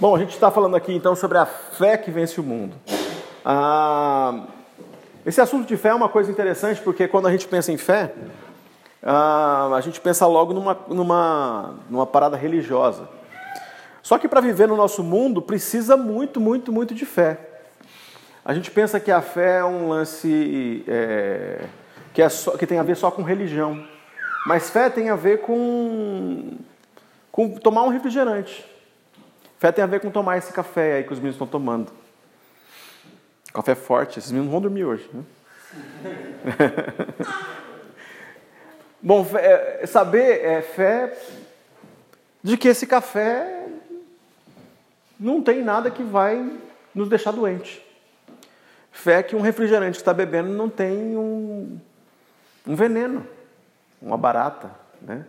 Bom, a gente está falando aqui então sobre a fé que vence o mundo. Ah, esse assunto de fé é uma coisa interessante porque quando a gente pensa em fé, ah, a gente pensa logo numa, numa, numa parada religiosa. Só que para viver no nosso mundo precisa muito, muito, muito de fé. A gente pensa que a fé é um lance é, que, é só, que tem a ver só com religião. Mas fé tem a ver com, com tomar um refrigerante. Fé tem a ver com tomar esse café aí que os meninos estão tomando. Café forte, esses meninos vão dormir hoje. Né? Bom, é, saber é fé de que esse café não tem nada que vai nos deixar doente. Fé que um refrigerante que está bebendo não tem um, um veneno, uma barata, né?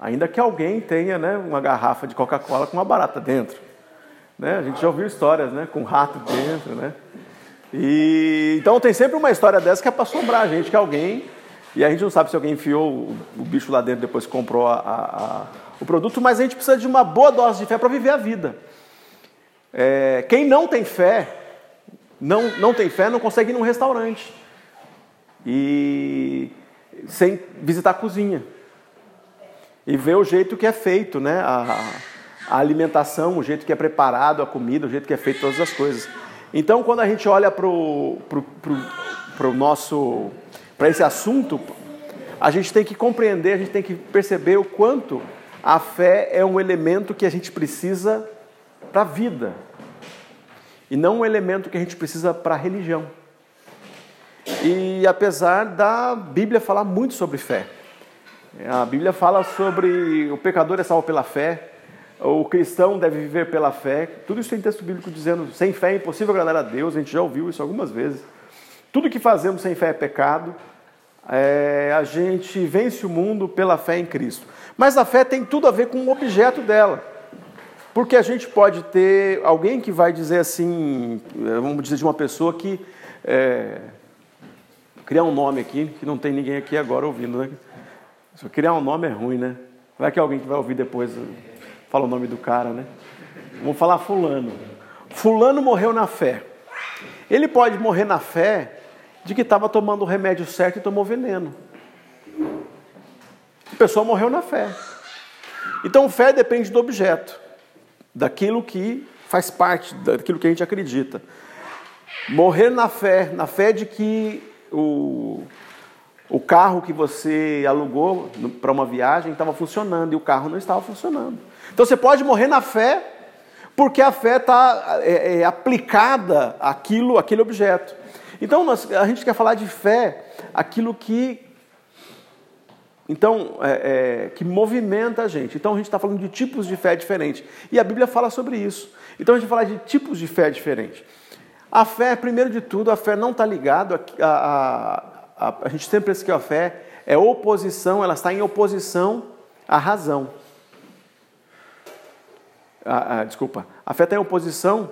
Ainda que alguém tenha né, uma garrafa de Coca-Cola com uma barata dentro. Né? A gente já ouviu histórias né, com rato dentro. Né? E, então tem sempre uma história dessa que é para assombrar a gente, que alguém. E a gente não sabe se alguém enfiou o, o bicho lá dentro depois comprou a, a, a, o produto, mas a gente precisa de uma boa dose de fé para viver a vida. É, quem não tem fé, não, não tem fé, não consegue ir num restaurante. E sem visitar a cozinha. E ver o jeito que é feito, né? A, a alimentação, o jeito que é preparado a comida, o jeito que é feito todas as coisas. Então, quando a gente olha para o nosso para esse assunto, a gente tem que compreender, a gente tem que perceber o quanto a fé é um elemento que a gente precisa para a vida e não um elemento que a gente precisa para a religião. E apesar da Bíblia falar muito sobre fé, a Bíblia fala sobre o pecador é salvo pela fé, o cristão deve viver pela fé. Tudo isso tem texto bíblico dizendo: sem fé é impossível agradar a Deus. A gente já ouviu isso algumas vezes. Tudo que fazemos sem fé é pecado. É, a gente vence o mundo pela fé em Cristo. Mas a fé tem tudo a ver com o objeto dela. Porque a gente pode ter alguém que vai dizer assim, é, vamos dizer de uma pessoa que. É, criar um nome aqui, que não tem ninguém aqui agora ouvindo, né? Criar um nome é ruim, né? Vai que alguém que vai ouvir depois Fala o nome do cara, né? Vamos falar Fulano. Fulano morreu na fé. Ele pode morrer na fé de que estava tomando o remédio certo e tomou veneno. A pessoa morreu na fé. Então, fé depende do objeto, daquilo que faz parte, daquilo que a gente acredita. Morrer na fé, na fé de que o, o carro que você alugou para uma viagem estava funcionando e o carro não estava funcionando. Então você pode morrer na fé, porque a fé está é, é, aplicada àquilo, àquele objeto. Então nós, a gente quer falar de fé, aquilo que então, é, é, que movimenta a gente. Então, a gente está falando de tipos de fé diferentes. E a Bíblia fala sobre isso. Então, a gente vai falar de tipos de fé diferentes. A fé, primeiro de tudo, a fé não está ligada a, a, a, a, gente sempre pensa que a fé é oposição, ela está em oposição à razão a, a, desculpa, a fé está em oposição,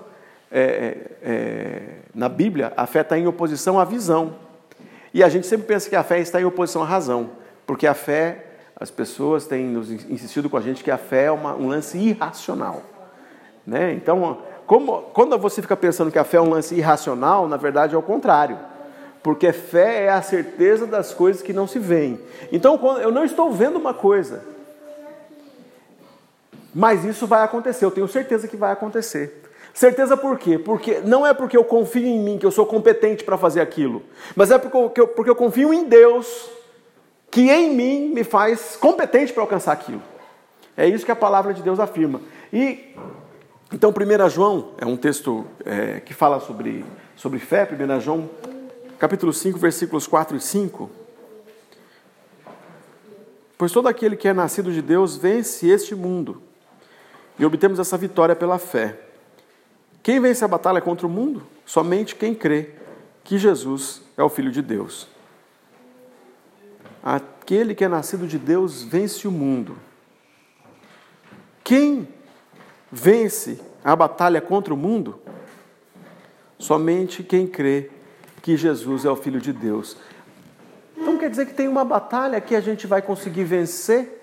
é, é, é, na Bíblia, a fé está em oposição à visão. E a gente sempre pensa que a fé está em oposição à razão, porque a fé, as pessoas têm nos insistido com a gente que a fé é uma, um lance irracional. Né? Então, como, quando você fica pensando que a fé é um lance irracional, na verdade é o contrário. Porque fé é a certeza das coisas que não se veem. Então, eu não estou vendo uma coisa, mas isso vai acontecer, eu tenho certeza que vai acontecer. Certeza por quê? Porque não é porque eu confio em mim que eu sou competente para fazer aquilo, mas é porque eu, porque eu confio em Deus que em mim me faz competente para alcançar aquilo. É isso que a palavra de Deus afirma. E então 1 João é um texto é, que fala sobre, sobre fé, 1 João capítulo 5, versículos 4 e 5. Pois todo aquele que é nascido de Deus vence este mundo e obtemos essa vitória pela fé. Quem vence a batalha contra o mundo? Somente quem crê que Jesus é o Filho de Deus. Aquele que é nascido de Deus vence o mundo. Quem vence a batalha contra o mundo? Somente quem crê que Jesus é o Filho de Deus. Então quer dizer que tem uma batalha que a gente vai conseguir vencer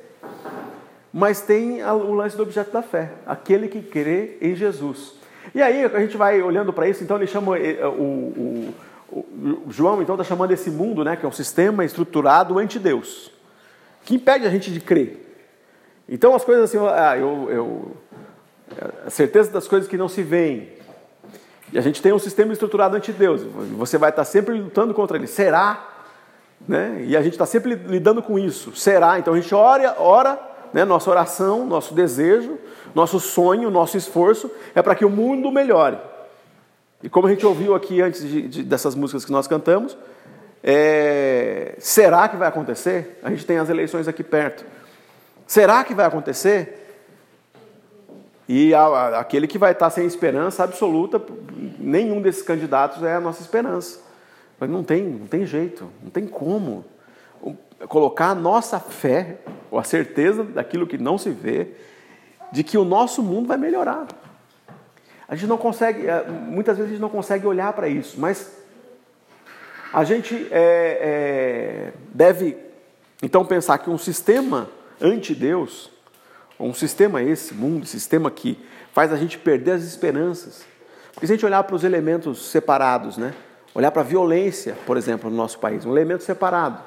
mas tem o lance do objeto da fé, aquele que crê em Jesus. E aí a gente vai olhando para isso, então ele chama eh, o, o, o João então está chamando esse mundo, né, que é um sistema estruturado anti-Deus, que impede a gente de crer. Então as coisas assim, ah, eu, eu, a certeza das coisas que não se veem. E a gente tem um sistema estruturado anti-Deus. Você vai estar sempre lutando contra ele. Será? Né? E a gente está sempre lidando com isso. Será? Então a gente ora, ora né? nossa oração, nosso desejo, nosso sonho, nosso esforço é para que o mundo melhore. E como a gente ouviu aqui antes de, de, dessas músicas que nós cantamos, é, será que vai acontecer? A gente tem as eleições aqui perto. Será que vai acontecer? E a, a, aquele que vai estar sem esperança absoluta, nenhum desses candidatos é a nossa esperança. Mas não tem, não tem jeito, não tem como colocar a nossa fé, ou a certeza daquilo que não se vê, de que o nosso mundo vai melhorar. A gente não consegue, é, muitas vezes a gente não consegue olhar para isso, mas a gente é, é, deve então pensar que um sistema anti-Deus, um sistema esse, mundo, sistema que faz a gente perder as esperanças. Porque se a gente olhar para os elementos separados, né? olhar para a violência, por exemplo, no nosso país, um elemento separado,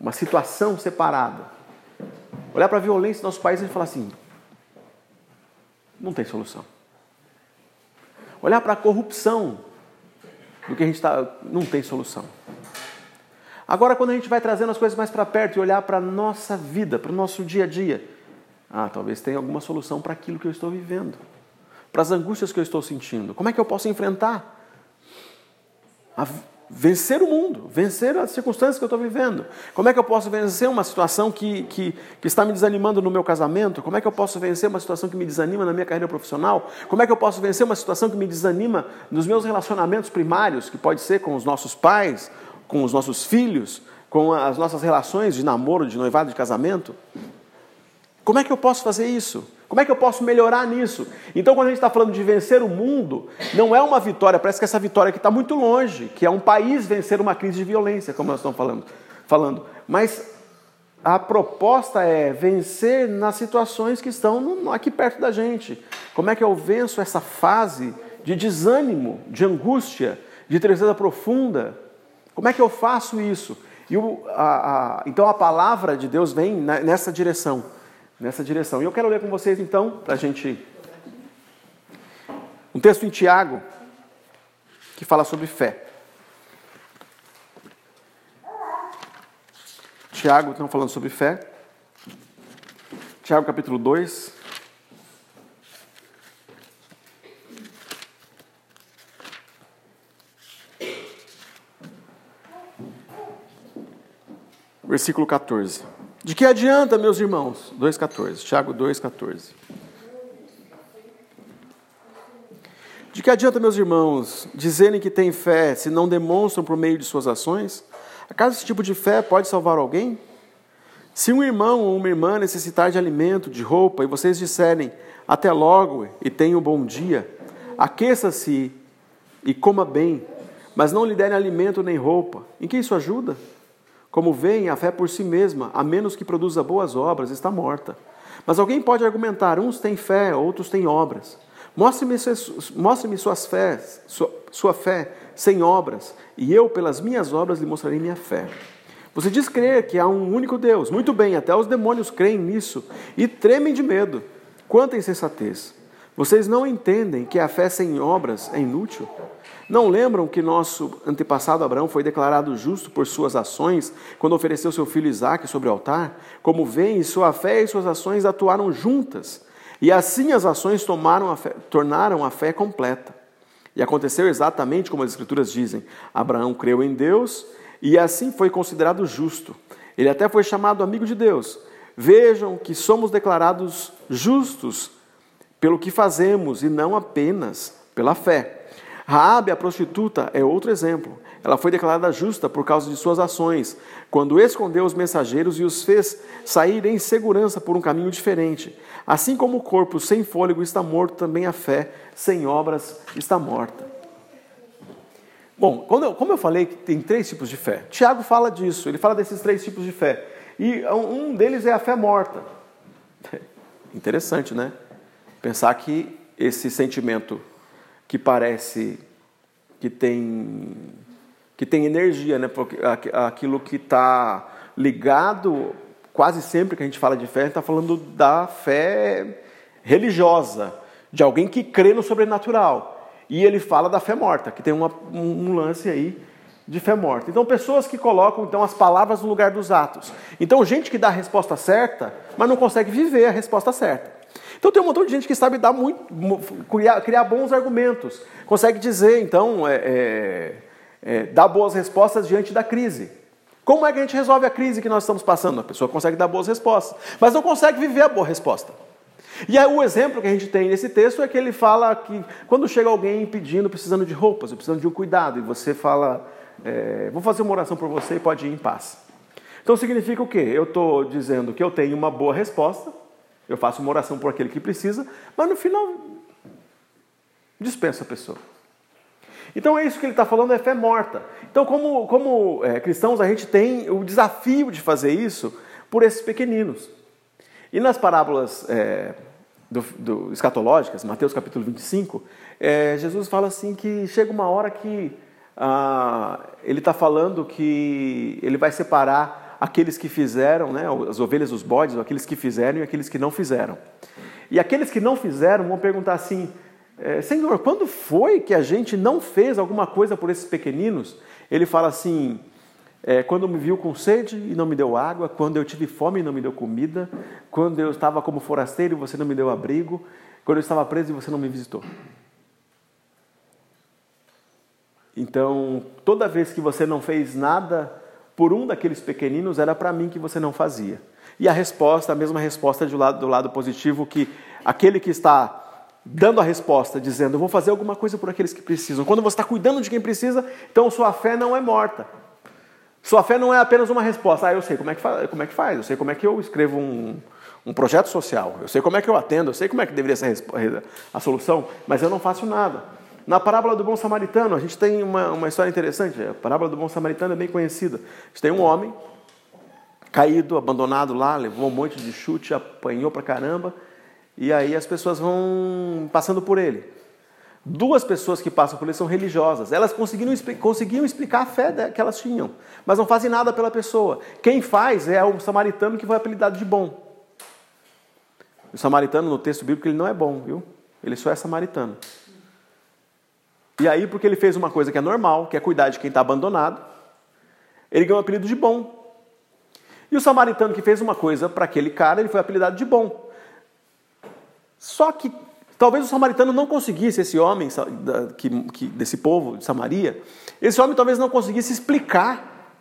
uma situação separada. Olhar para a violência no nosso país e falar assim: não tem solução. Olhar para a corrupção do que a gente está, não tem solução. Agora, quando a gente vai trazendo as coisas mais para perto e olhar para a nossa vida, para o nosso dia a dia, ah, talvez tenha alguma solução para aquilo que eu estou vivendo, para as angústias que eu estou sentindo. Como é que eu posso enfrentar? A vencer o mundo, vencer as circunstâncias que eu estou vivendo. Como é que eu posso vencer uma situação que, que, que, está me desanimando no meu casamento? Como é que eu posso vencer uma situação que me desanima na minha carreira profissional? Como é que eu posso vencer uma situação que me desanima nos meus relacionamentos primários, que pode ser com os nossos pais, com os nossos filhos, com as nossas relações de namoro, de noivado, de casamento? Como é que eu posso fazer isso? Como é que eu posso melhorar nisso? Então, quando a gente está falando de vencer o mundo, não é uma vitória, parece que essa vitória aqui está muito longe, que é um país vencer uma crise de violência, como nós estamos falando. falando. Mas a proposta é vencer nas situações que estão aqui perto da gente. Como é que eu venço essa fase de desânimo, de angústia, de tristeza profunda? Como é que eu faço isso? O, a, a, então a palavra de Deus vem nessa direção nessa direção. E eu quero ler com vocês então, para a gente. Um texto em Tiago, que fala sobre fé. Tiago, estão falando sobre fé. Tiago capítulo 2. Versículo 14. De que adianta, meus irmãos? 2,14. Tiago 2,14. De que adianta, meus irmãos, dizerem que têm fé se não demonstram por meio de suas ações? Acaso esse tipo de fé pode salvar alguém? Se um irmão ou uma irmã necessitar de alimento, de roupa, e vocês disserem até logo e tenha um bom dia, aqueça-se e coma bem, mas não lhe derem alimento nem roupa, em que isso ajuda? Como veem, a fé por si mesma, a menos que produza boas obras, está morta. Mas alguém pode argumentar: uns têm fé, outros têm obras. Mostre-me mostre suas fés, sua, sua fé sem obras, e eu, pelas minhas obras, lhe mostrarei minha fé. Você diz crer que há um único Deus. Muito bem, até os demônios creem nisso e tremem de medo. Quanta insensatez! Vocês não entendem que a fé sem obras é inútil? Não lembram que nosso antepassado Abraão foi declarado justo por suas ações quando ofereceu seu filho Isaque sobre o altar? Como veem, sua fé e suas ações atuaram juntas, e assim as ações a fé, tornaram a fé completa. E aconteceu exatamente como as Escrituras dizem: Abraão creu em Deus e assim foi considerado justo. Ele até foi chamado amigo de Deus. Vejam que somos declarados justos pelo que fazemos e não apenas pela fé. Raabe, a prostituta, é outro exemplo. Ela foi declarada justa por causa de suas ações, quando escondeu os mensageiros e os fez sair em segurança por um caminho diferente. Assim como o corpo sem fôlego está morto, também a fé sem obras está morta. Bom, eu, como eu falei que tem três tipos de fé, Tiago fala disso, ele fala desses três tipos de fé. E um deles é a fé morta. Interessante, né? Pensar que esse sentimento que parece que tem que tem energia, né? Porque aquilo que está ligado quase sempre que a gente fala de fé, a gente está falando da fé religiosa, de alguém que crê no sobrenatural. E ele fala da fé morta, que tem uma, um lance aí de fé morta. Então, pessoas que colocam então as palavras no lugar dos atos. Então, gente que dá a resposta certa, mas não consegue viver a resposta certa. Então, tem um montão de gente que sabe dar muito, criar, criar bons argumentos, consegue dizer, então, é, é, é, dar boas respostas diante da crise. Como é que a gente resolve a crise que nós estamos passando? A pessoa consegue dar boas respostas, mas não consegue viver a boa resposta. E aí, o exemplo que a gente tem nesse texto é que ele fala que quando chega alguém pedindo, precisando de roupas, precisando de um cuidado, e você fala, é, vou fazer uma oração por você e pode ir em paz. Então significa o quê? Eu estou dizendo que eu tenho uma boa resposta, eu faço uma oração por aquele que precisa, mas no final dispensa a pessoa. Então é isso que ele está falando, é fé morta. Então, como, como é, cristãos, a gente tem o desafio de fazer isso por esses pequeninos. E nas parábolas é, do, do, escatológicas, Mateus capítulo 25, é, Jesus fala assim que chega uma hora que ah, ele está falando que ele vai separar aqueles que fizeram, né, as ovelhas dos bodes, aqueles que fizeram e aqueles que não fizeram. E aqueles que não fizeram vão perguntar assim: é, Senhor, quando foi que a gente não fez alguma coisa por esses pequeninos? Ele fala assim: é, quando me viu com sede e não me deu água, quando eu tive fome e não me deu comida, quando eu estava como forasteiro e você não me deu abrigo, quando eu estava preso e você não me visitou. Então, toda vez que você não fez nada por um daqueles pequeninos, era para mim que você não fazia. E a resposta, a mesma resposta do lado, do lado positivo, que aquele que está dando a resposta, dizendo, eu vou fazer alguma coisa por aqueles que precisam. Quando você está cuidando de quem precisa, então sua fé não é morta. Sua fé não é apenas uma resposta. Ah, eu sei como é que faz, como é que faz eu sei como é que eu escrevo um, um projeto social, eu sei como é que eu atendo, eu sei como é que deveria ser a solução, mas eu não faço nada. Na parábola do bom samaritano, a gente tem uma, uma história interessante. A parábola do bom samaritano é bem conhecida. A gente tem um homem caído, abandonado lá, levou um monte de chute, apanhou pra caramba, e aí as pessoas vão passando por ele. Duas pessoas que passam por ele são religiosas. Elas conseguiram, conseguiam explicar a fé que elas tinham, mas não fazem nada pela pessoa. Quem faz é o samaritano que foi apelidado de bom. O samaritano, no texto bíblico, ele não é bom, viu? Ele só é samaritano. E aí, porque ele fez uma coisa que é normal, que é cuidar de quem está abandonado, ele ganhou o apelido de bom. E o samaritano que fez uma coisa para aquele cara, ele foi apelidado de bom. Só que talvez o samaritano não conseguisse, esse homem desse povo de Samaria, esse homem talvez não conseguisse explicar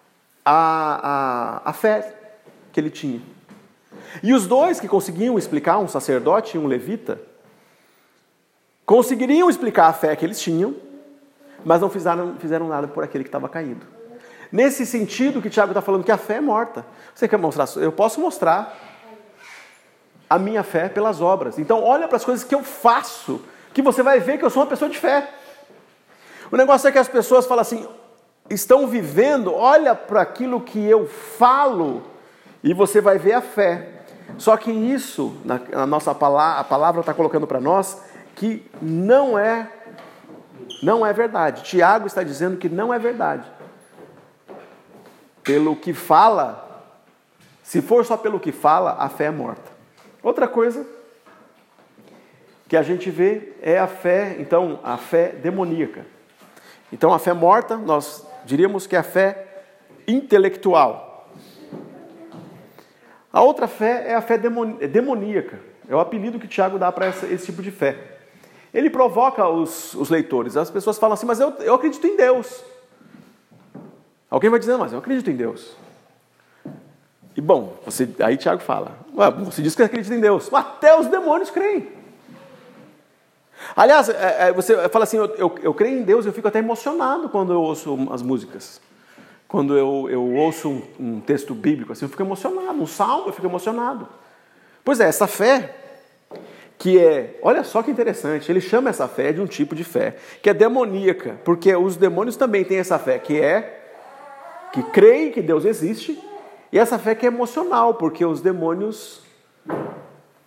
a, a, a fé que ele tinha. E os dois que conseguiam explicar, um sacerdote e um levita, conseguiriam explicar a fé que eles tinham, mas não fizeram, fizeram nada por aquele que estava caído. Nesse sentido que Tiago está falando que a fé é morta. Você quer mostrar? Eu posso mostrar a minha fé pelas obras. Então, olha para as coisas que eu faço, que você vai ver que eu sou uma pessoa de fé. O negócio é que as pessoas falam assim, estão vivendo, olha para aquilo que eu falo, e você vai ver a fé. Só que isso, na, nossa palavra está colocando para nós, que não é não é verdade. Tiago está dizendo que não é verdade. Pelo que fala, se for só pelo que fala, a fé é morta. Outra coisa que a gente vê é a fé, então, a fé demoníaca. Então, a fé morta, nós diríamos que é a fé intelectual. A outra fé é a fé demoníaca. É o apelido que Tiago dá para esse tipo de fé. Ele provoca os, os leitores. As pessoas falam assim, mas eu, eu acredito em Deus. Alguém vai dizer, mas eu acredito em Deus. E bom, você, aí Tiago fala, você diz que acredita em Deus, até os demônios creem. Aliás, é, é, você fala assim, eu, eu, eu creio em Deus, eu fico até emocionado quando eu ouço as músicas. Quando eu, eu ouço um, um texto bíblico, assim, eu fico emocionado. Um salmo, eu fico emocionado. Pois é, essa fé que é, olha só que interessante, ele chama essa fé de um tipo de fé, que é demoníaca, porque os demônios também têm essa fé, que é que creem que Deus existe, e essa fé que é emocional, porque os demônios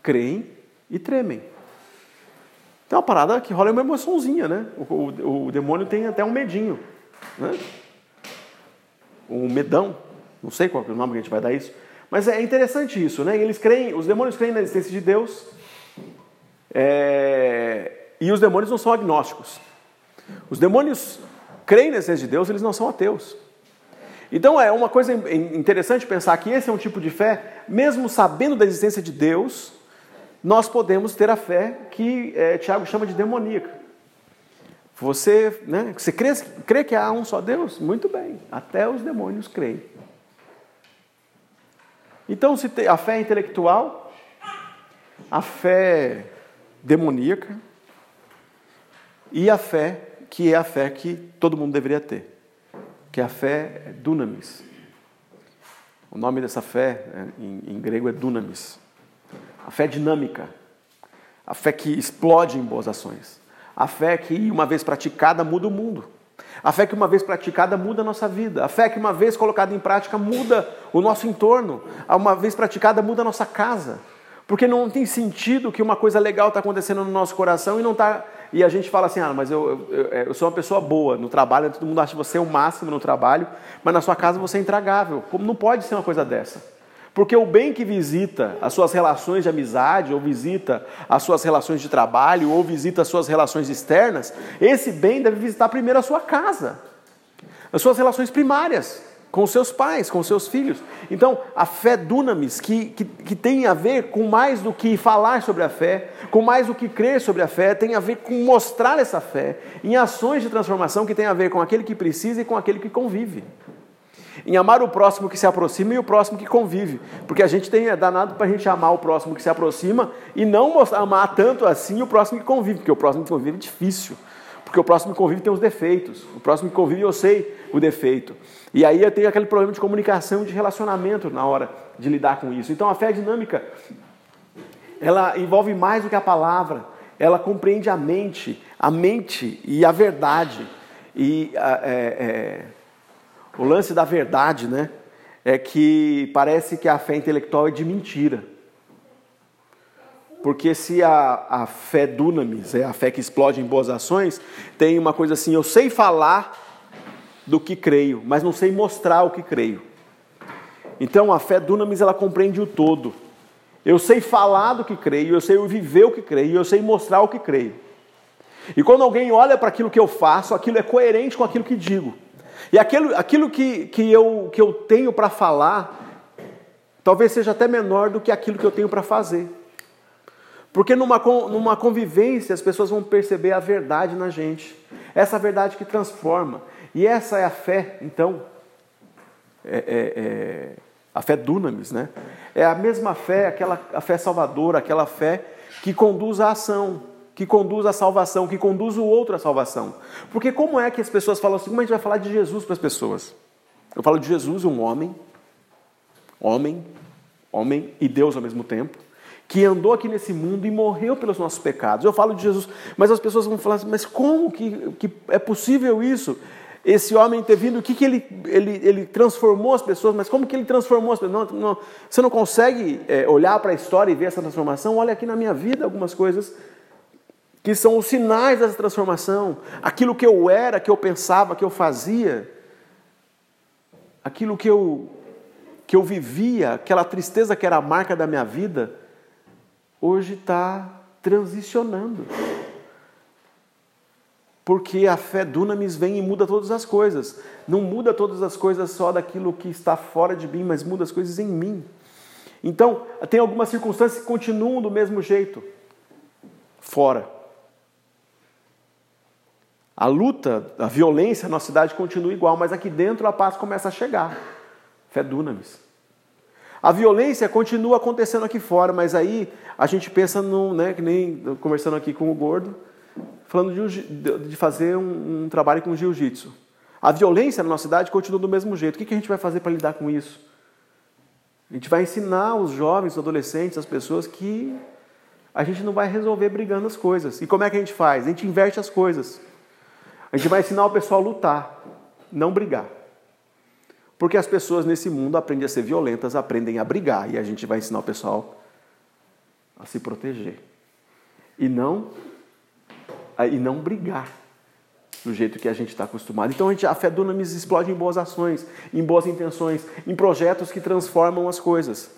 creem e tremem. Tem uma parada que rola uma emoçãozinha, né? O, o, o demônio tem até um medinho, né? Um medão. Não sei qual é o nome que a gente vai dar isso. Mas é interessante isso, né? Eles creem, os demônios creem na existência de Deus. É, e os demônios não são agnósticos. Os demônios creem na existência de Deus, eles não são ateus. Então é uma coisa interessante pensar que esse é um tipo de fé, mesmo sabendo da existência de Deus, nós podemos ter a fé que é, Tiago chama de demoníaca. Você, né, você crê, crê que há um só Deus? Muito bem, até os demônios creem. Então, se a fé é intelectual, a fé demoníaca e a fé que é a fé que todo mundo deveria ter, que é a fé dunamis. O nome dessa fé né, em, em grego é dunamis. A fé dinâmica, a fé que explode em boas ações, a fé que uma vez praticada muda o mundo. A fé que uma vez praticada muda a nossa vida. A fé que uma vez colocada em prática muda o nosso entorno. Uma vez praticada muda a nossa casa. Porque não tem sentido que uma coisa legal está acontecendo no nosso coração e não está. E a gente fala assim, ah, mas eu, eu, eu, sou uma pessoa boa no trabalho, todo mundo acha você o máximo no trabalho, mas na sua casa você é intragável. Como não pode ser uma coisa dessa? Porque o bem que visita as suas relações de amizade, ou visita as suas relações de trabalho, ou visita as suas relações externas, esse bem deve visitar primeiro a sua casa, as suas relações primárias com seus pais, com seus filhos. Então, a fé dunamis, que, que, que, tem a ver com mais do que falar sobre a fé, com mais do que crer sobre a fé, tem a ver com mostrar essa fé em ações de transformação que tem a ver com aquele que precisa e com aquele que convive. Em amar o próximo que se aproxima e o próximo que convive. Porque a gente tem é danado para a gente amar o próximo que se aproxima e não amar tanto assim o próximo que convive, porque o próximo que convive é difícil. Porque o próximo convive tem os defeitos. O próximo convive eu sei o defeito. E aí eu tenho aquele problema de comunicação, de relacionamento na hora de lidar com isso. Então a fé dinâmica, ela envolve mais do que a palavra. Ela compreende a mente, a mente e a verdade. E é, é, o lance da verdade, né? É que parece que a fé intelectual é de mentira. Porque se a, a fé dunamis, é a fé que explode em boas ações, tem uma coisa assim, eu sei falar do que creio, mas não sei mostrar o que creio. Então a fé dunamis ela compreende o todo. Eu sei falar do que creio, eu sei viver o que creio, eu sei mostrar o que creio. E quando alguém olha para aquilo que eu faço, aquilo é coerente com aquilo que digo. E aquilo, aquilo que, que, eu, que eu tenho para falar, talvez seja até menor do que aquilo que eu tenho para fazer. Porque numa, numa convivência as pessoas vão perceber a verdade na gente, essa verdade que transforma. E essa é a fé, então, é, é, é, a fé dunamis, né? É a mesma fé, aquela a fé salvadora, aquela fé que conduz à ação, que conduz à salvação, que conduz o outro à salvação. Porque como é que as pessoas falam assim, como a gente vai falar de Jesus para as pessoas? Eu falo de Jesus, um homem, homem, homem e Deus ao mesmo tempo, que andou aqui nesse mundo e morreu pelos nossos pecados. Eu falo de Jesus, mas as pessoas vão falar assim, mas como que, que é possível isso? Esse homem ter vindo, o que, que ele, ele, ele transformou as pessoas, mas como que ele transformou as pessoas? Não, não, você não consegue é, olhar para a história e ver essa transformação? Olha aqui na minha vida algumas coisas que são os sinais dessa transformação, aquilo que eu era, que eu pensava, que eu fazia, aquilo que eu, que eu vivia, aquela tristeza que era a marca da minha vida, hoje está transicionando. Porque a fé dunamis vem e muda todas as coisas. Não muda todas as coisas só daquilo que está fora de mim, mas muda as coisas em mim. Então, tem algumas circunstâncias que continuam do mesmo jeito, fora. A luta, a violência na cidade continua igual, mas aqui dentro a paz começa a chegar. Fé dunamis. A violência continua acontecendo aqui fora, mas aí a gente pensa no, né, que nem conversando aqui com o gordo, falando de, de fazer um, um, trabalho com jiu-jitsu. A violência na nossa cidade continua do mesmo jeito. O que, que a gente vai fazer para lidar com isso? A gente vai ensinar os jovens, os adolescentes, as pessoas que a gente não vai resolver brigando as coisas. E como é que a gente faz? A gente inverte as coisas. A gente vai ensinar o pessoal a lutar, não brigar. Porque as pessoas nesse mundo aprendem a ser violentas, aprendem a brigar, e a gente vai ensinar o pessoal a se proteger e não e não brigar do jeito que a gente está acostumado. Então a, gente, a fé dunamis explode em boas ações, em boas intenções, em projetos que transformam as coisas,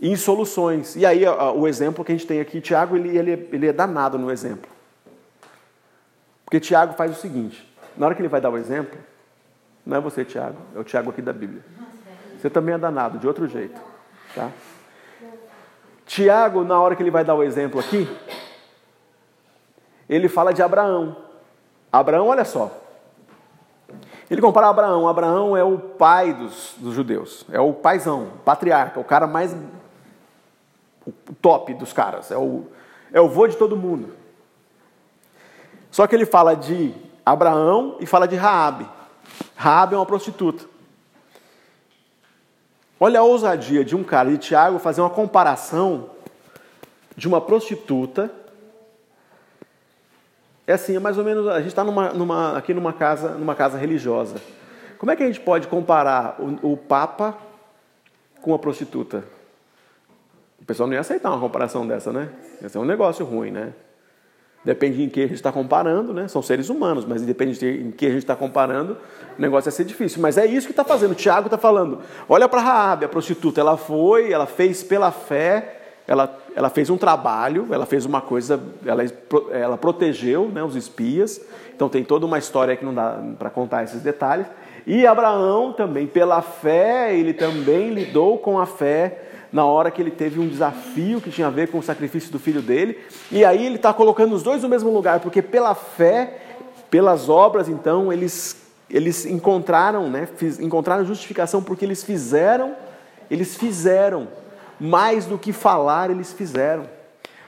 em soluções. E aí o exemplo que a gente tem aqui, Tiago, ele, ele, ele é danado no exemplo. Porque Tiago faz o seguinte: na hora que ele vai dar o exemplo, não é você, Tiago, é o Tiago aqui da Bíblia. Você também é danado, de outro jeito. Tá? Tiago, na hora que ele vai dar o exemplo aqui, ele fala de Abraão. Abraão, olha só. Ele compara Abraão. Abraão é o pai dos, dos judeus. É o paizão, o patriarca, o cara mais. o top dos caras. É o, é o vô de todo mundo. Só que ele fala de Abraão e fala de Raabe. Raabe é uma prostituta. Olha a ousadia de um cara, de Tiago, fazer uma comparação de uma prostituta. É assim, é mais ou menos, a gente está numa, numa, aqui numa casa, numa casa religiosa. Como é que a gente pode comparar o, o Papa com a prostituta? O pessoal não ia aceitar uma comparação dessa, né? Ia ser um negócio ruim, né? Depende em que a gente está comparando, né? São seres humanos, mas depende de em que a gente está comparando, o negócio vai ser difícil. Mas é isso que está fazendo. O Tiago está falando. Olha para Raabe, a prostituta. Ela foi, ela fez pela fé, ela, ela fez um trabalho, ela fez uma coisa, ela, ela protegeu né, os espias. Então tem toda uma história que não dá para contar esses detalhes. E Abraão também, pela fé, ele também lidou com a fé na hora que ele teve um desafio que tinha a ver com o sacrifício do filho dele. E aí ele está colocando os dois no mesmo lugar, porque pela fé, pelas obras, então, eles, eles encontraram, né, fiz, encontraram justificação porque eles fizeram, eles fizeram. Mais do que falar, eles fizeram.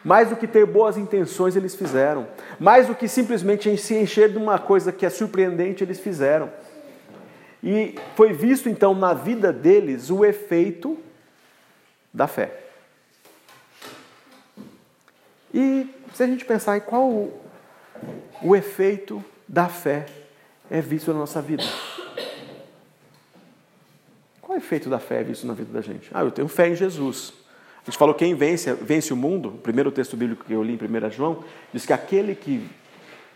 Mais do que ter boas intenções, eles fizeram. Mais do que simplesmente se encher de uma coisa que é surpreendente, eles fizeram. E foi visto então na vida deles o efeito da fé. E se a gente pensar em qual o, o efeito da fé é visto na nossa vida. Qual é o efeito da fé visto na vida da gente? Ah, eu tenho fé em Jesus. A gente falou quem vence, vence o mundo. O primeiro texto bíblico que eu li em 1 João diz que aquele que,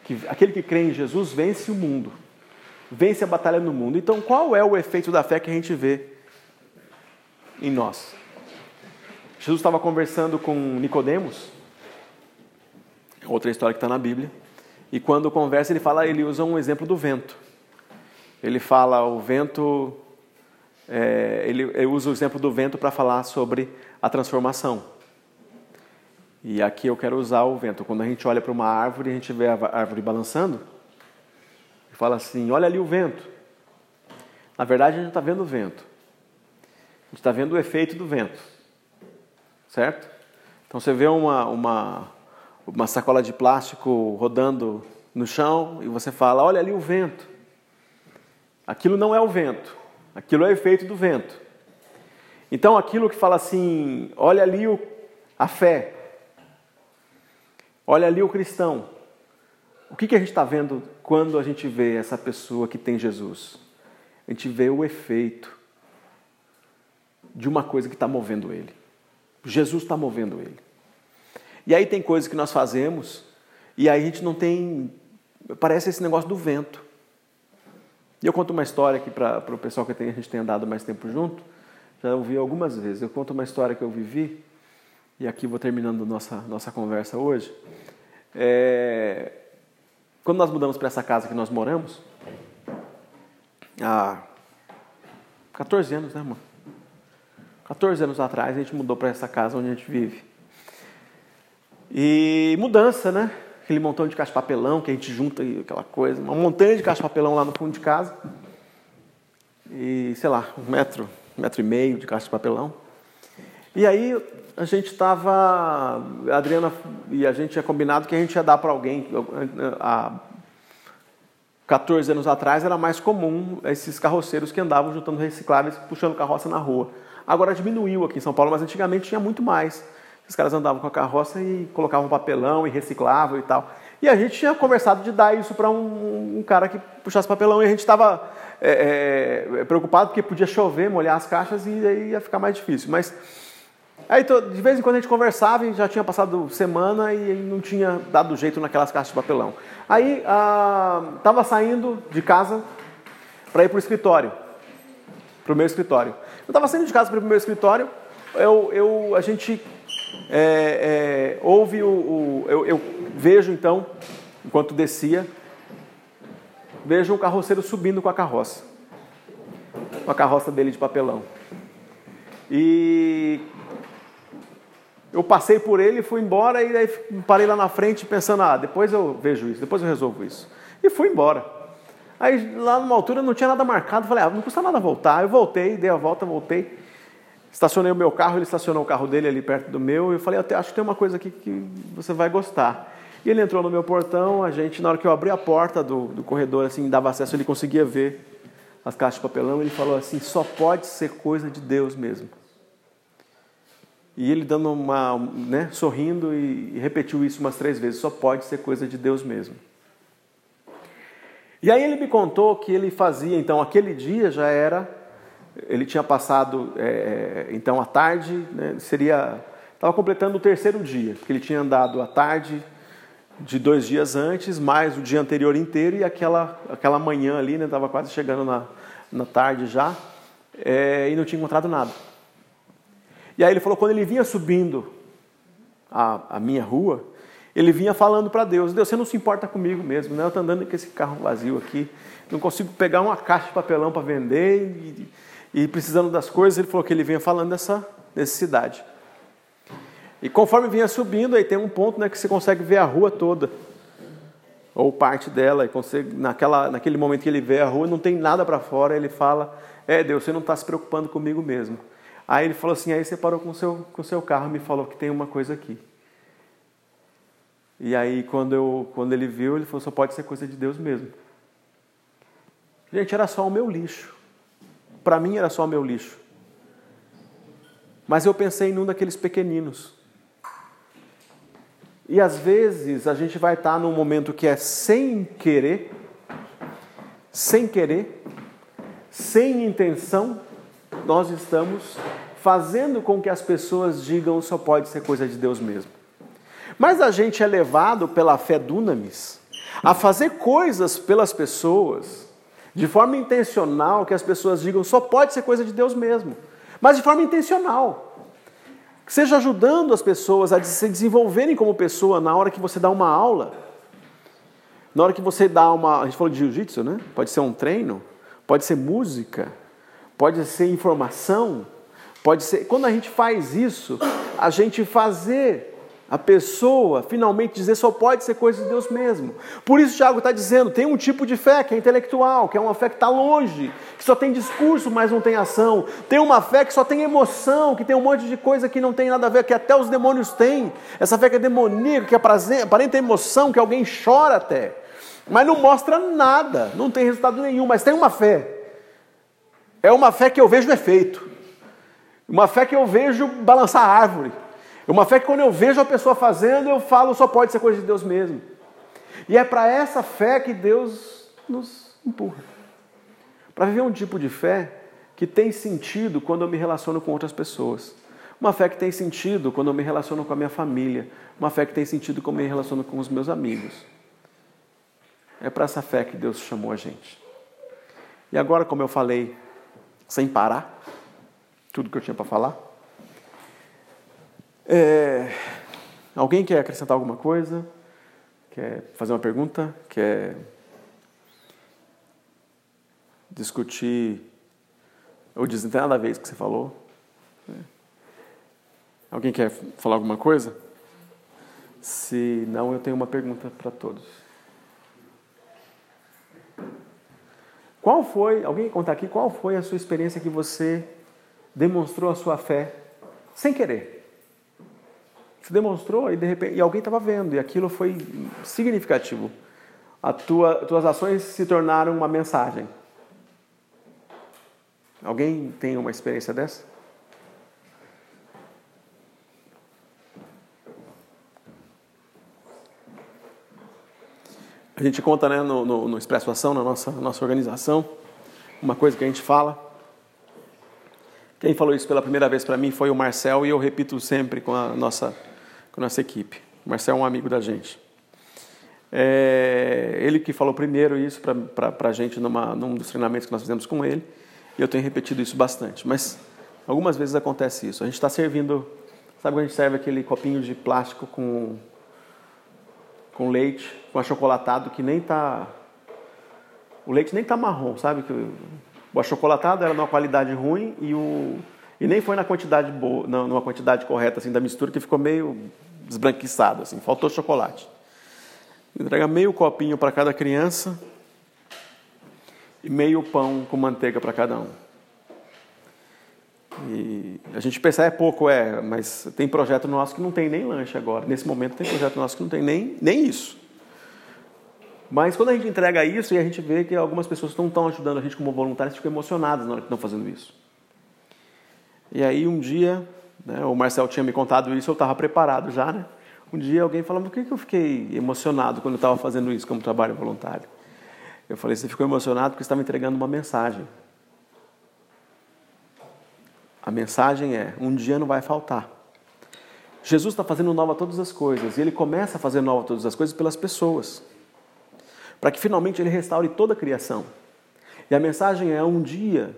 que, aquele que crê em Jesus vence o mundo. Vence a batalha no mundo. Então, qual é o efeito da fé que a gente vê em nós? Jesus estava conversando com Nicodemos, outra história que está na Bíblia, e quando conversa ele fala, ele usa um exemplo do vento. Ele fala o vento, é, ele, ele usa o exemplo do vento para falar sobre a transformação. E aqui eu quero usar o vento. Quando a gente olha para uma árvore, a gente vê a árvore balançando, e fala assim: olha ali o vento. Na verdade, a gente está vendo o vento. A gente está vendo o efeito do vento certo? Então você vê uma, uma, uma sacola de plástico rodando no chão e você fala: olha ali o vento. Aquilo não é o vento, aquilo é o efeito do vento. Então aquilo que fala assim: olha ali o, a fé, olha ali o cristão. O que, que a gente está vendo quando a gente vê essa pessoa que tem Jesus? A gente vê o efeito de uma coisa que está movendo ele. Jesus está movendo ele. E aí tem coisas que nós fazemos e aí a gente não tem. Parece esse negócio do vento. E eu conto uma história aqui para o pessoal que tem, a gente tem andado mais tempo junto. Já ouvi algumas vezes. Eu conto uma história que eu vivi, e aqui vou terminando nossa, nossa conversa hoje. É, quando nós mudamos para essa casa que nós moramos, há 14 anos, né, mano? 14 anos atrás a gente mudou para essa casa onde a gente vive. E mudança, né? Aquele montão de caixa de papelão que a gente junta e aquela coisa, uma montanha de caixa de papelão lá no fundo de casa. E, sei lá, um metro, um metro e meio de caixa de papelão. E aí a gente estava, a Adriana e a gente tinha combinado que a gente ia dar para alguém. Há 14 anos atrás era mais comum esses carroceiros que andavam juntando recicláveis, puxando carroça na rua. Agora diminuiu aqui em São Paulo, mas antigamente tinha muito mais. Os caras andavam com a carroça e colocavam papelão e reciclavam e tal. E a gente tinha conversado de dar isso para um, um, cara que puxasse papelão e a gente estava é, é, preocupado porque podia chover, molhar as caixas e aí ia ficar mais difícil. Mas Aí de vez em quando a gente conversava e já tinha passado semana e não tinha dado jeito naquelas caixas de papelão. Aí estava saindo de casa para ir para o escritório, para o meu escritório. Eu estava saindo de casa para o meu escritório, eu, eu, a gente é, é, ouve o, o eu, eu vejo então, enquanto descia, vejo um carroceiro subindo com a carroça, com a carroça dele de papelão. E eu passei por ele, fui embora e aí parei lá na frente pensando, ah, depois eu vejo isso, depois eu resolvo isso. E fui embora. Aí lá numa altura não tinha nada marcado, falei, ah, não custa nada voltar. Eu voltei, dei a volta, voltei. Estacionei o meu carro, ele estacionou o carro dele ali perto do meu, e eu falei, acho que tem uma coisa aqui que você vai gostar. E ele entrou no meu portão, a gente, na hora que eu abri a porta do, do corredor, assim, dava acesso, ele conseguia ver as caixas de papelão, ele falou assim, só pode ser coisa de Deus mesmo. E ele dando uma, né, sorrindo e, repetiu isso umas três vezes. Só pode ser coisa de Deus mesmo. E aí ele me contou que ele fazia, então aquele dia já era, ele tinha passado, é, é então à tarde, né, seria, estava completando o terceiro dia, porque ele tinha andado à tarde de dois dias antes, mais o dia anterior inteiro e aquela, aquela manhã ali, estava né, quase chegando na, na tarde já, é, e não tinha encontrado nada. E aí ele falou, quando ele vinha subindo a, a minha rua, ele vinha falando para Deus, Deus, você não se importa comigo mesmo, né? Eu estou andando com esse carro vazio aqui, não consigo pegar uma caixa de papelão para vender e, e, precisando das coisas, ele falou que ele vinha falando dessa necessidade. E conforme vinha subindo, aí tem um ponto né, que você consegue ver a rua toda, ou parte dela, e consegue, naquela, naquele momento que ele vê a rua, não tem nada para fora, ele fala, é Deus, você não está se preocupando comigo mesmo. Aí ele falou assim, aí você parou com seu, com o seu carro e me falou que tem uma coisa aqui. E aí quando, eu, quando ele viu, ele falou, só pode ser coisa de Deus mesmo. Gente, era só o meu lixo. Para mim era só o meu lixo. Mas eu pensei em um daqueles pequeninos. E às vezes a gente vai estar num momento que é sem querer, sem querer, sem intenção, nós estamos fazendo com que as pessoas digam só pode ser coisa de Deus mesmo. Mas a gente é levado pela fé dunamis a fazer coisas pelas pessoas de forma intencional que as pessoas digam só pode ser coisa de Deus mesmo, mas de forma intencional. Que seja ajudando as pessoas a se desenvolverem como pessoa na hora que você dá uma aula, na hora que você dá uma. A gente falou de jiu-jitsu, né? Pode ser um treino, pode ser música, pode ser informação, pode ser. Quando a gente faz isso, a gente fazer a pessoa finalmente dizer só pode ser coisa de Deus mesmo. Por isso, Tiago está dizendo: tem um tipo de fé que é intelectual, que é uma fé que está longe, que só tem discurso, mas não tem ação. Tem uma fé que só tem emoção, que tem um monte de coisa que não tem nada a ver, que até os demônios têm. Essa fé que é demoníaca, que aparenta emoção, que alguém chora até, mas não mostra nada, não tem resultado nenhum, mas tem uma fé é uma fé que eu vejo efeito. Uma fé que eu vejo balançar a árvore. Uma fé que quando eu vejo a pessoa fazendo, eu falo, só pode ser coisa de Deus mesmo. E é para essa fé que Deus nos empurra. Para viver um tipo de fé que tem sentido quando eu me relaciono com outras pessoas. Uma fé que tem sentido quando eu me relaciono com a minha família. Uma fé que tem sentido quando eu me relaciono com os meus amigos. É para essa fé que Deus chamou a gente. E agora, como eu falei sem parar, tudo que eu tinha para falar. É, alguém quer acrescentar alguma coisa? Quer fazer uma pergunta? Quer discutir ou dizer nada a ver que você falou? É. Alguém quer falar alguma coisa? Se não, eu tenho uma pergunta para todos. Qual foi, alguém contar aqui, qual foi a sua experiência que você demonstrou a sua fé sem querer? Você demonstrou e de repente e alguém estava vendo e aquilo foi significativo. As tua, tuas ações se tornaram uma mensagem. Alguém tem uma experiência dessa? A gente conta né, no, no, no Expresso Ação, na nossa, nossa organização, uma coisa que a gente fala, Quem falou isso pela primeira vez para mim foi o Marcel e eu repito sempre com a nossa, com a nossa equipe. O Marcel é um amigo da gente. É, ele que falou primeiro isso para a gente numa, num dos treinamentos que nós fizemos com ele. E eu tenho repetido isso bastante. Mas algumas vezes acontece isso. A gente está servindo, sabe quando a gente serve aquele copinho de plástico com, com leite, com achocolatado que nem está. O leite nem está marrom, sabe? O achocolatado era numa qualidade ruim e, o, e nem foi na quantidade boa, numa quantidade correta assim, da mistura que ficou meio desbranquiçado, assim, faltou chocolate. Entrega meio copinho para cada criança e meio pão com manteiga para cada um. E a gente pensa, é pouco, é, mas tem projeto nosso que não tem nem lanche agora. Nesse momento tem projeto nosso que não tem nem, nem isso. Mas quando a gente entrega isso e a gente vê que algumas pessoas não estão ajudando a gente como voluntários, ficam emocionadas na hora que estão fazendo isso. E aí um dia, né, o Marcel tinha me contado isso, eu estava preparado já, né? Um dia alguém falou, por que, que eu fiquei emocionado quando eu estava fazendo isso como trabalho voluntário? Eu falei, você ficou emocionado porque estava entregando uma mensagem. A mensagem é, um dia não vai faltar. Jesus está fazendo nova todas as coisas, e ele começa a fazer nova todas as coisas pelas pessoas para que finalmente ele restaure toda a criação. E a mensagem é: um dia,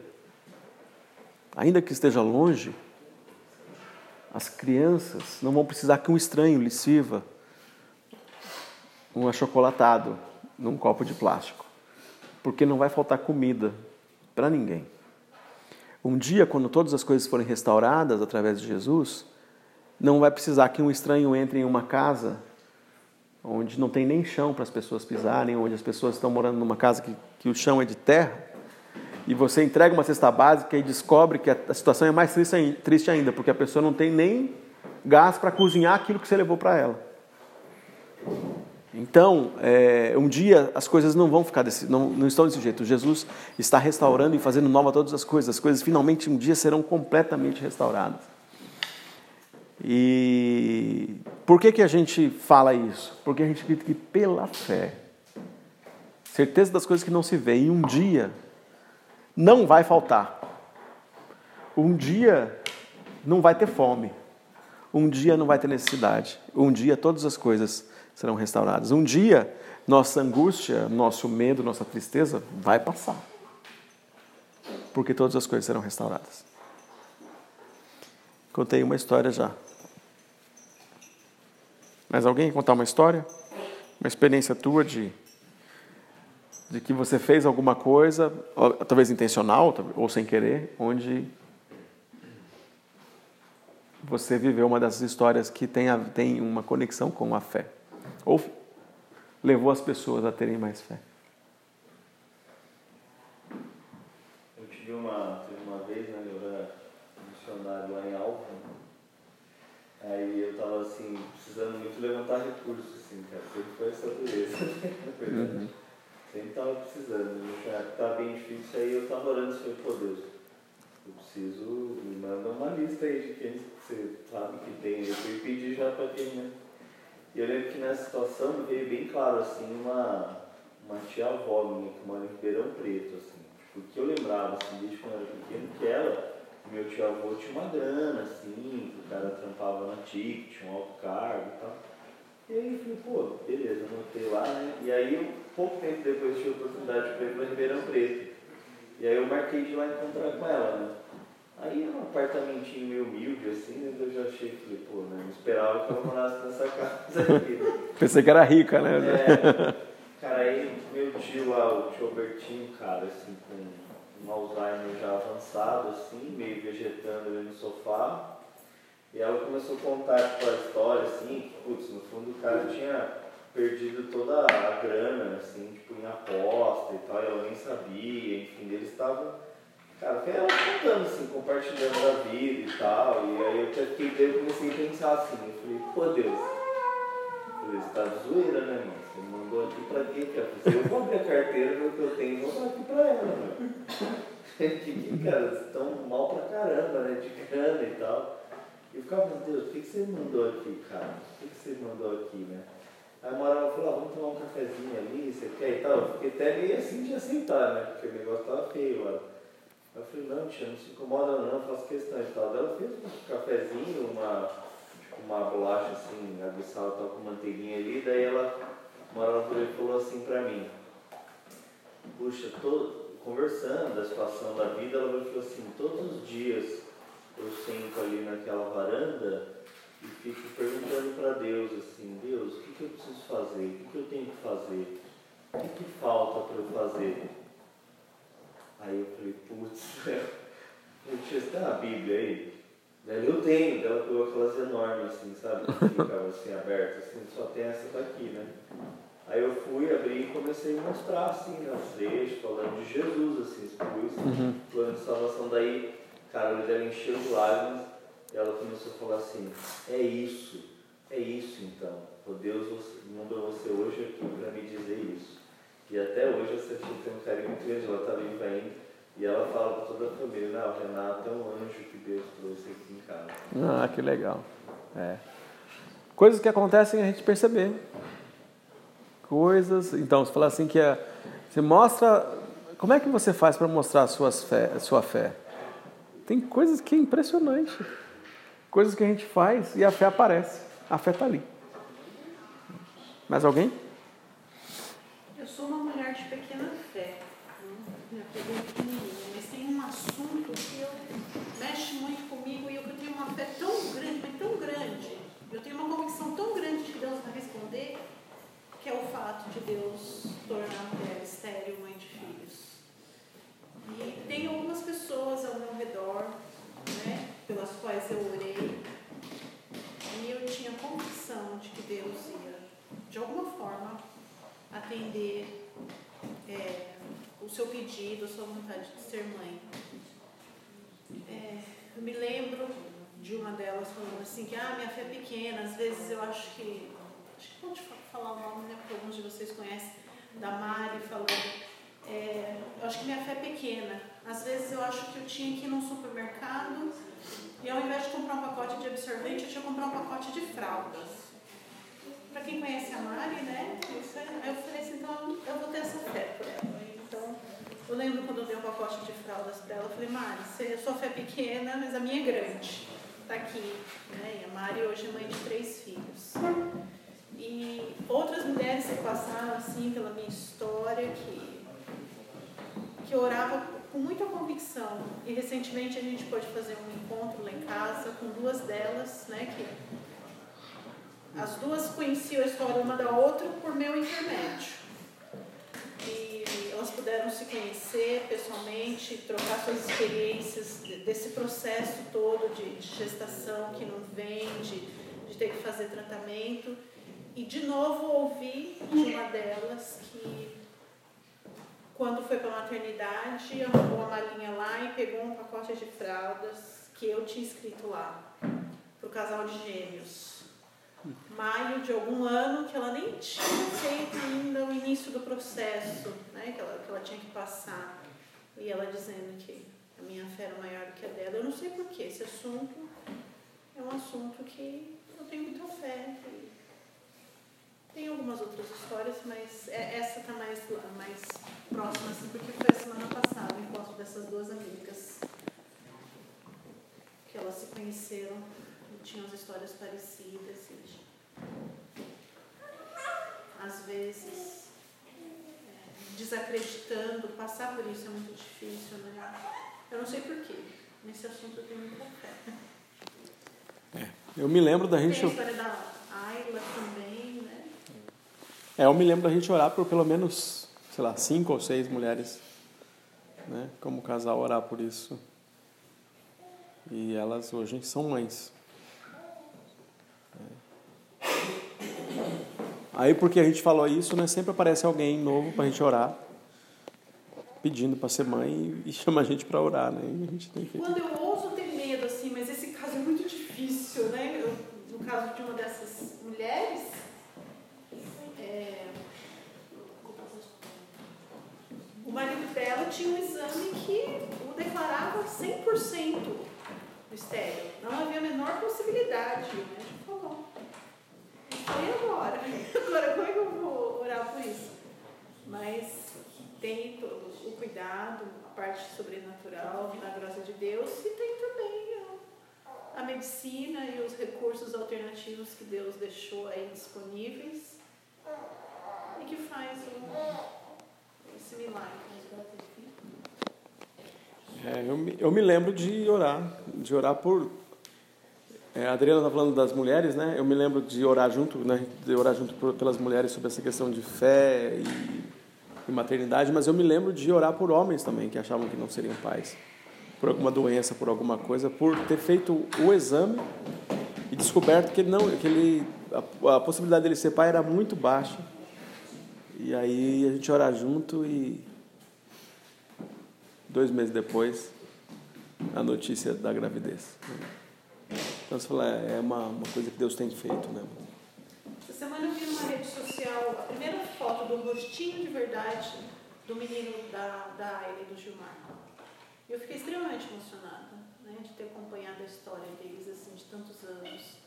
ainda que esteja longe, as crianças não vão precisar que um estranho lhe sirva um achocolatado num copo de plástico, porque não vai faltar comida para ninguém. Um dia, quando todas as coisas forem restauradas através de Jesus, não vai precisar que um estranho entre em uma casa onde não tem nem chão para as pessoas pisarem, onde as pessoas estão morando numa casa que, que o chão é de terra, e você entrega uma cesta básica e descobre que a, situação é mais triste, ainda, porque a pessoa não tem nem gás para cozinhar aquilo que você levou para ela. Então, é, um dia as coisas não vão ficar desse, não, não estão desse jeito. Jesus está restaurando e fazendo nova todas as coisas. As coisas finalmente um dia serão completamente restauradas. E por que, que a gente fala isso? Porque a gente acredita que pela fé, certeza das coisas que não se vê, e um dia não vai faltar. Um dia não vai ter fome. Um dia não vai ter necessidade. Um dia todas as coisas serão restauradas. Um dia nossa angústia, nosso medo, nossa tristeza vai passar. Porque todas as coisas serão restauradas. Contei uma história já. Mas alguém contar uma história? Uma experiência tua de, de que você fez alguma coisa, talvez intencional ou sem querer, onde você viveu uma dessas histórias que tem, a, tem uma conexão com a fé. Ou levou as pessoas a terem mais fé. Eu tive uma, tive uma vez, né, eu era missionário lá em Alva, aí eu tava assim, precisando muito levantar recursos, assim, cara. Sempre foi essa dureza. Uhum. Sempre tava precisando. Que tava bem difícil, aí eu tava orando falei, pô Deus, eu preciso, me manda uma lista aí de quem você sabe que tem. Eu fui pedir já pra quem, né? E eu lembro que nessa situação veio bem claro, assim, uma, uma tia-avó minha que mora em Ribeirão Preto, assim. Porque eu lembrava, assim, desde quando eu era pequeno, que ela meu tio avô tinha uma grana, assim, o cara trampava na TIC, tinha um alto cargo e tal. E aí falei, pô, beleza, anotei lá, né? E aí, pouco tempo depois, tive a oportunidade de ir para Ribeirão Preto. E aí eu marquei de ir lá encontrar com ela, né? Aí um apartamentinho meio humilde, assim, né? eu já achei, falei, pô, né? Não esperava que ela morasse nessa casa aqui. Né? Pensei que era rica, né? É, cara, aí meu tio lá, o tio Albertinho, cara, assim, com um Alzheimer já avançado, assim, meio vegetando ali no sofá. E ela começou a contar tipo, a história, assim, que, putz, no fundo o cara tinha perdido toda a grana, assim, tipo, em aposta e tal, e ela nem sabia, enfim, eles estavam. Cara, foi ela contando, assim, compartilhando da vida e tal, e aí eu fiquei, eu comecei a pensar assim, eu falei, pô Deus, você tá de zoeira, né, mano? Você mandou aqui pra quê, cara? Eu vou abrir a carteira, ver o que eu tenho e vou dar aqui pra ela, mano. que, cara, estão mal pra caramba, né? De grana e tal. Eu ficava, meu Deus, o que, você mandou aqui, cara? O que, você mandou aqui, né? Aí uma hora falou, ah, vamos tomar um cafezinho ali, você quer e tal. Eu fiquei até meio assim de aceitar, né? Porque o negócio tava feio lá. eu falei, não, tia, não se incomoda não, faço questão e tal. Ela fez um cafezinho, uma, tipo, uma bolacha assim, aguçada tal, com manteiguinha ali, daí ela, uma hora ela falou assim pra mim, puxa, tô conversando da situação da vida, ela falou assim, todos os dias eu sento ali naquela varanda e fico perguntando para Deus assim, Deus, o que, que eu preciso fazer? O que, que eu tenho que fazer? O que, que falta para eu fazer? Aí eu falei, putz, eu tinha você tem uma Bíblia aí? Daí eu tenho, ela pegou aquelas enormes assim, sabe? Que ficavam assim abertas, assim, só tem essa daqui, né? Aí eu fui, abri e comecei a mostrar assim, né, os trechos, falando de Jesus, assim, expus, uhum. plano de salvação. Daí, cara, o dela encheu de lágrimas e ela começou a falar assim, é isso, é isso então. O Deus mandou você hoje aqui para me dizer isso. E até hoje essa tia tem um carinho muito grande, ela está viva ainda. E ela fala para toda a família, não, Renato é um anjo que Deus trouxe aqui em casa. Ah, que legal. É. Coisas que acontecem a gente perceber. Coisas. Então, você fala assim que é, você mostra. Como é que você faz para mostrar sua fé, sua fé? Tem coisas que é impressionante. Coisas que a gente faz e a fé aparece. A fé está ali. Mais alguém? Eu sou uma mulher de pequena fé. Fé é pequenininha, mas tem um assunto que eu, mexe muito comigo e eu tenho uma fé tão grande, mas tão grande. Eu tenho uma convicção tão grande de que Deus vai responder, que é o fato de Deus tornar a mulher estéreo mãe. E tem algumas pessoas ao meu redor, né? pelas quais eu orei. E eu tinha convicção de que Deus ia, de alguma forma, atender é, o seu pedido, a sua vontade de ser mãe. É, eu me lembro de uma delas falando assim que ah, minha fé é pequena, às vezes eu acho que. Acho que pode falar o nome, né? Porque alguns de vocês conhecem, da Mari falando. É, eu acho que minha fé é pequena. Às vezes eu acho que eu tinha que ir num supermercado e ao invés de comprar um pacote de absorvente, eu tinha que comprar um pacote de fraldas. Para quem conhece a Mari, né? Eu falei assim, então eu vou ter essa fé por ela. Então, eu lembro quando eu dei um pacote de fraldas para ela, eu falei, Mari, sua fé é pequena, mas a minha é grande. Está aqui. Né? E a Mari hoje é mãe de três filhos. E outras mulheres que passaram assim pela minha história, que, que oravam com muita convicção. E recentemente a gente pôde fazer um encontro lá em casa com duas delas, né, que as duas conheciam a história uma da outra por meu intermédio. E elas puderam se conhecer pessoalmente, trocar suas experiências desse processo todo de gestação que não vem, de, de ter que fazer tratamento. E de novo ouvi de uma delas que quando foi para a maternidade, arrumou a malinha lá e pegou um pacote de fraldas que eu tinha escrito lá, para o casal de gêmeos. Maio de algum ano, que ela nem tinha feito ainda o início do processo, né, que, ela, que ela tinha que passar. E ela dizendo que a minha fé era maior do que a dela. Eu não sei porquê, esse assunto é um assunto que eu tenho muita fé. Tem algumas outras histórias, mas é, essa está mais, mais próxima, assim, porque foi a semana passada o encontro dessas duas amigas. Que elas se conheceram e tinham as histórias parecidas. E, às vezes, é, desacreditando, passar por isso é muito difícil, né? Eu não sei porquê. Nesse assunto eu tenho muita fé. É, eu me lembro da gente. Tem a história da Ayla também, né? É, eu me lembro da gente orar por pelo menos sei lá, cinco ou seis mulheres, né, como casal orar por isso. E elas hoje são mães. É. Aí porque a gente falou isso, né, sempre aparece alguém novo para a gente orar, pedindo para ser mãe e chama a gente para orar, né? E a gente tem Quando eu ouso ter medo assim, mas esse caso é muito difícil, né? Eu, no caso de uma dessas mulheres, é, O marido dela tinha um exame que o 100% estéreo. Não havia a menor possibilidade. O médico falou. E agora? Agora, como é que eu vou orar por isso? Mas tem o cuidado, a parte sobrenatural, da graça de Deus, e tem também a, a medicina e os recursos alternativos que Deus deixou aí disponíveis e que faz o, esse milagre. É, eu, me, eu me lembro de orar, de orar por. É, a Adriana está falando das mulheres, né? Eu me lembro de orar junto, né? De orar junto por, pelas mulheres sobre essa questão de fé e, e maternidade, mas eu me lembro de orar por homens também que achavam que não seriam pais, por alguma doença, por alguma coisa, por ter feito o exame e descoberto que ele não, que ele a, a possibilidade dele ser pai era muito baixa. E aí a gente orar junto e dois meses depois, a notícia da gravidez. Então você fala, é, é uma, uma coisa que Deus tem feito, né? Essa semana eu vi numa rede social a primeira foto do rostinho de verdade do menino da, da Aile do Gilmar. E eu fiquei extremamente emocionada né, de ter acompanhado a história deles assim, de tantos anos.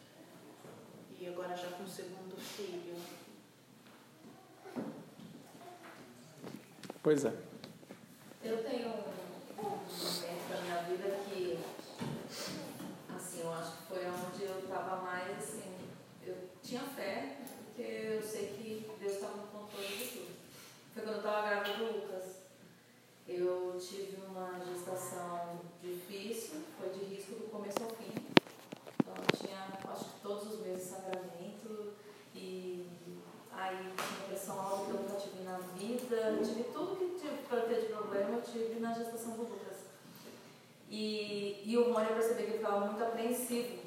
E agora já com o segundo filho. Pois é. Eu tenho um momento da minha vida que, assim, eu acho que foi onde eu estava mais, assim, eu tinha fé, porque eu sei que Deus estava no controle de tudo. Foi quando eu estava grávida do Lucas. Eu tive uma gestação difícil, foi de risco do começo ao fim. Então, eu tinha, acho que todos os meses sangramento aí tinha pressão que eu nunca tive na vida. Tive tudo que tive para ter de problema, eu tive na gestação do Lucas. E, e o Rony eu percebi que ele ficava muito apreensivo.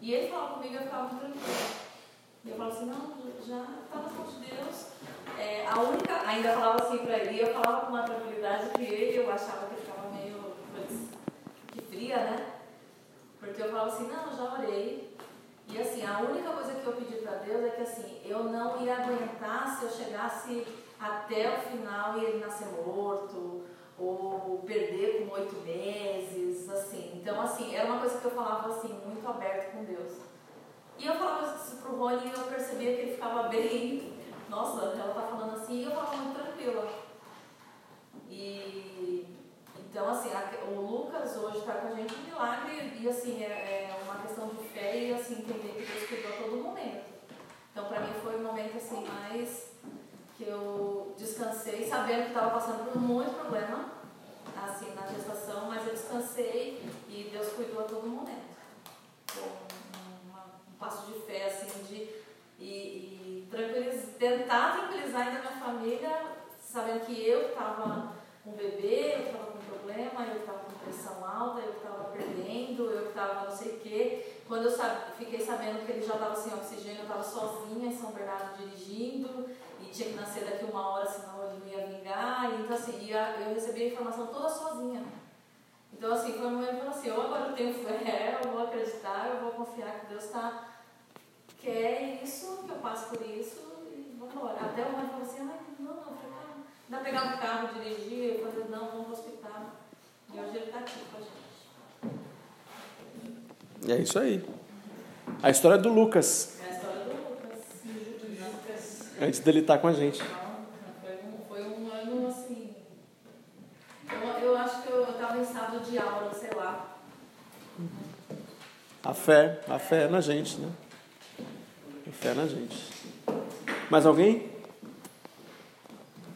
E ele falava comigo eu ficava muito tranquila. E eu falava assim, não, já está nas mãos de Deus. É, a única, ainda falava assim para ele, eu falava com uma tranquilidade que ele, eu achava que ele ficava meio que fria, né? Porque eu falava assim, não, já orei. E assim, a única coisa que eu pedi para Deus é que assim, eu não ia aguentar se eu chegasse até o final e ele nascer morto, ou perder com oito meses, assim. Então, assim, era uma coisa que eu falava assim, muito aberto com Deus. E eu falava isso pro Rony e eu percebia que ele ficava bem, nossa, ela tá falando assim, e eu falava muito tranquila. E então, assim, a, o Lucas hoje está com a gente um milagre e, assim, é, é, uma questão de fé e, assim, entender que Deus cuidou a todo momento. Então, para mim, foi o momento, assim, mais que eu descansei, sabendo que estava passando por muito problema, assim, na gestação, mas eu descansei e Deus cuidou a todo momento. Um, um passo de fé, assim, de e, e tranquiliz, tentar tranquilizar ainda a minha família, sabendo que eu estava com um bebê, eu estava problema, eu estava com pressão alta, eu estava perdendo, eu estava não sei o quê. Quando eu sabe, fiquei sabendo que ele já estava sem oxigênio, eu estava sozinha em São Bernardo dirigindo e tinha que nascer daqui uma hora, senão ele não ia vingar. Então, assim, eu recebi a informação toda sozinha. Então, assim, foi um momento que assim, ou agora eu tenho fé, eu vou acreditar, eu vou confiar que Deus está quer isso, que eu passo por isso e vamos embora. Até o momento eu falei assim, ai, não, não, Ainda pegar um carro, dirigir, fazer, não, vamos para o hospital. E hoje ele está aqui com a gente. É isso aí. A história do Lucas. É a história do Lucas. Antes dele estar tá com a gente. Foi um, foi um ano assim. Eu, eu acho que eu estava em estado de aula, sei lá. A fé, a fé é na gente, né? A fé é na gente. Mais alguém?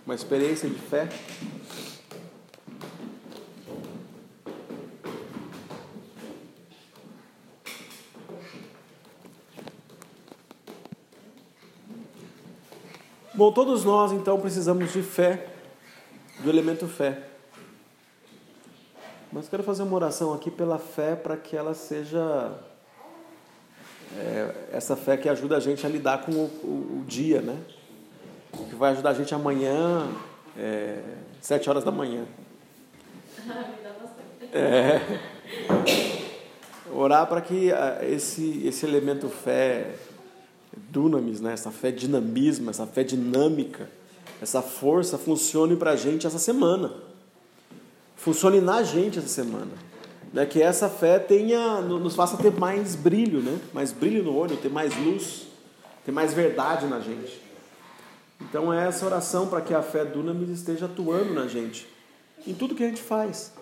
Uma experiência de fé. Bom, todos nós então precisamos de fé, do elemento fé. Mas quero fazer uma oração aqui pela fé para que ela seja é, essa fé que ajuda a gente a lidar com o, o, o dia, né? Que vai ajudar a gente amanhã, é, sete horas da manhã. É, orar para que ah, esse, esse elemento fé, dunamis, né, essa fé dinamismo, essa fé dinâmica, essa força funcione para a gente essa semana. Funcione na gente essa semana. Né, que essa fé tenha, nos faça ter mais brilho, né, mais brilho no olho, ter mais luz, ter mais verdade na gente. Então é essa oração para que a fé dunamis esteja atuando na gente. em tudo que a gente faz.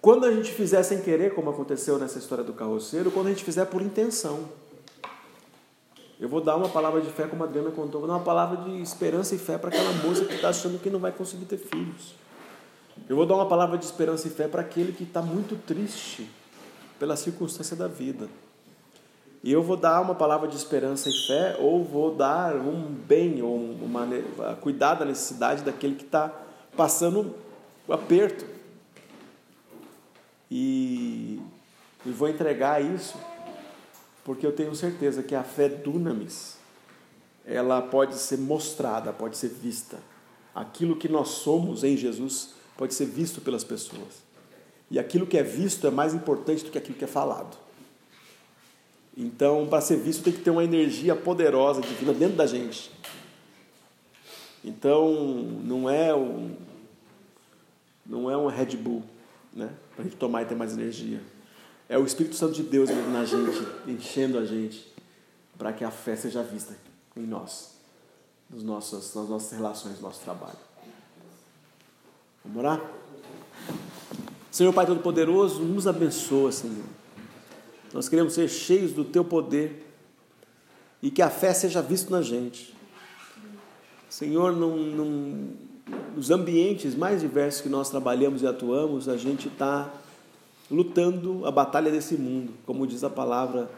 Quando a gente fizer sem querer, como aconteceu nessa história do carroceiro, quando a gente fizer por intenção. Eu vou dar uma palavra de fé, como a Adriana contou, vou dar uma palavra de esperança e fé para aquela moça que está achando que não vai conseguir ter filhos. Eu vou dar uma palavra de esperança e fé para aquele que está muito triste pela circunstância da vida. E eu vou dar uma palavra de esperança e fé, ou vou dar um bem, ou uma, cuidar da necessidade daquele que está passando o aperto. E, e vou entregar isso, porque eu tenho certeza que a fé dunamis, ela pode ser mostrada, pode ser vista. Aquilo que nós somos em Jesus pode ser visto pelas pessoas. E aquilo que é visto é mais importante do que aquilo que é falado. Então, para ser visto, tem que ter uma energia poderosa divina dentro da gente. Então, não é um, não é um Red Bull, né? Para a gente tomar e ter mais energia. É o Espírito Santo de Deus na gente, enchendo a gente, para que a fé seja vista em nós, nos nossos, nas nossas relações, no nosso trabalho. Vamos orar? Senhor Pai Todo-Poderoso, nos abençoa, Senhor. Nós queremos ser cheios do Teu poder e que a fé seja vista na gente. Senhor, num, num, nos ambientes mais diversos que nós trabalhamos e atuamos, a gente está lutando a batalha desse mundo, como diz a palavra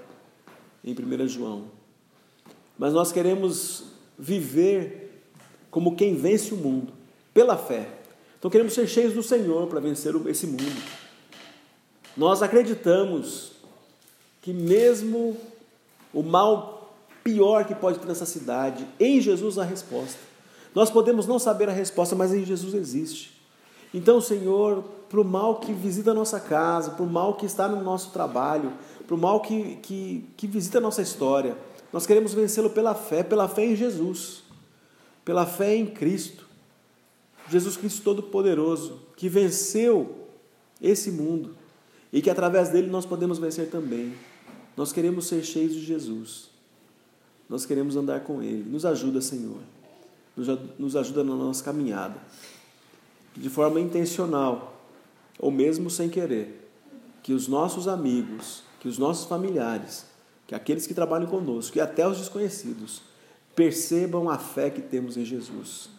em 1 João. Mas nós queremos viver como quem vence o mundo, pela fé. Então queremos ser cheios do Senhor para vencer esse mundo. Nós acreditamos que mesmo o mal pior que pode ter nessa cidade, em Jesus há resposta. Nós podemos não saber a resposta, mas em Jesus existe. Então, Senhor, para o mal que visita a nossa casa, para o mal que está no nosso trabalho, para o mal que, que, que visita a nossa história, nós queremos vencê-lo pela fé, pela fé em Jesus, pela fé em Cristo. Jesus Cristo Todo-Poderoso, que venceu esse mundo e que através dele nós podemos vencer também. Nós queremos ser cheios de Jesus. Nós queremos andar com Ele. Nos ajuda, Senhor. Nos ajuda na nossa caminhada. De forma intencional, ou mesmo sem querer, que os nossos amigos, que os nossos familiares, que aqueles que trabalham conosco, e até os desconhecidos, percebam a fé que temos em Jesus.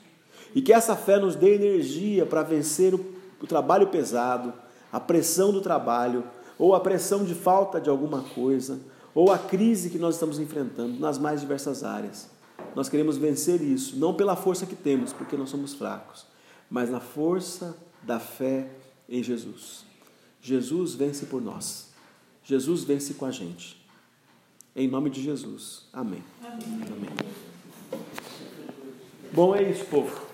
E que essa fé nos dê energia para vencer o, o trabalho pesado, a pressão do trabalho, ou a pressão de falta de alguma coisa, ou a crise que nós estamos enfrentando nas mais diversas áreas. Nós queremos vencer isso, não pela força que temos, porque nós somos fracos, mas na força da fé em Jesus. Jesus vence por nós. Jesus vence com a gente. Em nome de Jesus. Amém. Amém. Amém. Bom, é isso, povo.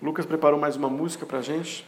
Lucas preparou mais uma música para a gente.